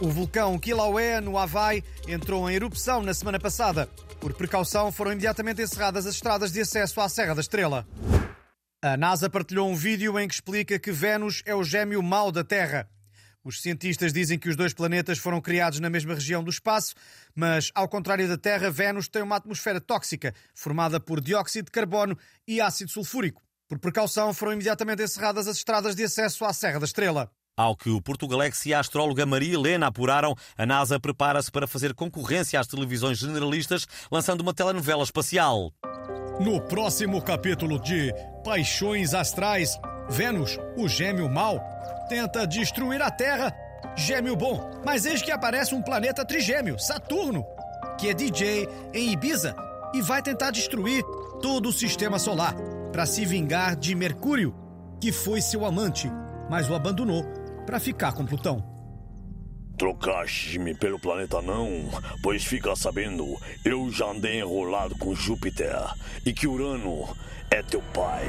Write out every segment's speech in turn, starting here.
O vulcão Kilauea, no Havaí, entrou em erupção na semana passada. Por precaução, foram imediatamente encerradas as estradas de acesso à Serra da Estrela. A NASA partilhou um vídeo em que explica que Vênus é o gêmeo mau da Terra. Os cientistas dizem que os dois planetas foram criados na mesma região do espaço, mas, ao contrário da Terra, Vênus tem uma atmosfera tóxica, formada por dióxido de carbono e ácido sulfúrico. Por precaução, foram imediatamente encerradas as estradas de acesso à Serra da Estrela. Ao que o Portugalex e a astróloga Maria Helena apuraram, a NASA prepara-se para fazer concorrência às televisões generalistas, lançando uma telenovela espacial. No próximo capítulo de Paixões Astrais, Vênus, o gêmeo mau, tenta destruir a Terra. Gêmeo bom, mas eis que aparece um planeta trigêmeo, Saturno, que é DJ em Ibiza e vai tentar destruir todo o sistema solar para se vingar de Mercúrio, que foi seu amante, mas o abandonou para ficar com Plutão. Trocaste-me pelo planeta não, pois fica sabendo, eu já andei enrolado com Júpiter e que Urano é teu pai.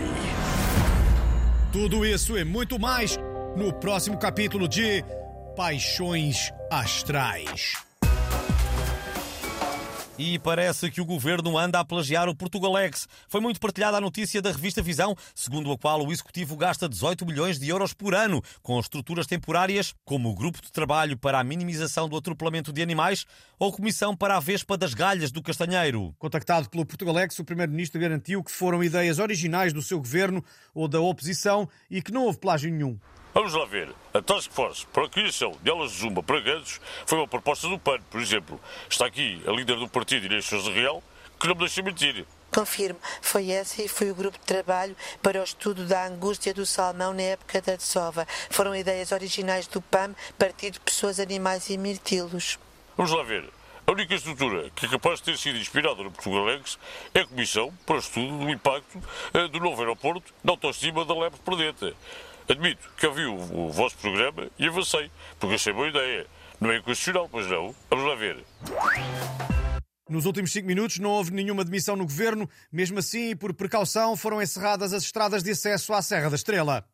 Tudo isso e muito mais no próximo capítulo de Paixões Astrais. E parece que o governo anda a plagiar o Portugalex. Foi muito partilhada a notícia da revista Visão, segundo a qual o executivo gasta 18 milhões de euros por ano com estruturas temporárias, como o Grupo de Trabalho para a Minimização do Atropelamento de Animais ou Comissão para a Vespa das Galhas do Castanheiro. Contactado pelo Portugalex, o primeiro-ministro garantiu que foram ideias originais do seu governo ou da oposição e que não houve plágio nenhum. Vamos lá ver. A Task Force para a criação de aulas de zumba para gansos foi uma proposta do PAN, por exemplo. Está aqui a líder do partido Inês Sousa Real, que não me deixa mentir. Confirmo, foi essa e foi o grupo de trabalho para o estudo da angústia do salmão na época da desova. Foram ideias originais do PAM, Partido de Pessoas, Animais e Mirtilos. Vamos lá ver. A única estrutura que é capaz de ter sido inspirada no Portugalex é a Comissão para o Estudo do Impacto eh, do Novo Aeroporto na autoestima da Lebre Perdeta. Admito que ouvi o, o, vosso programa e avancei, porque achei boa ideia. Não é inconstitucional, pois não? Vamos lá ver. Nos últimos cinco minutos não houve nenhuma demissão no governo. Mesmo assim, por precaução, foram encerradas as estradas de acesso à Serra da Estrela.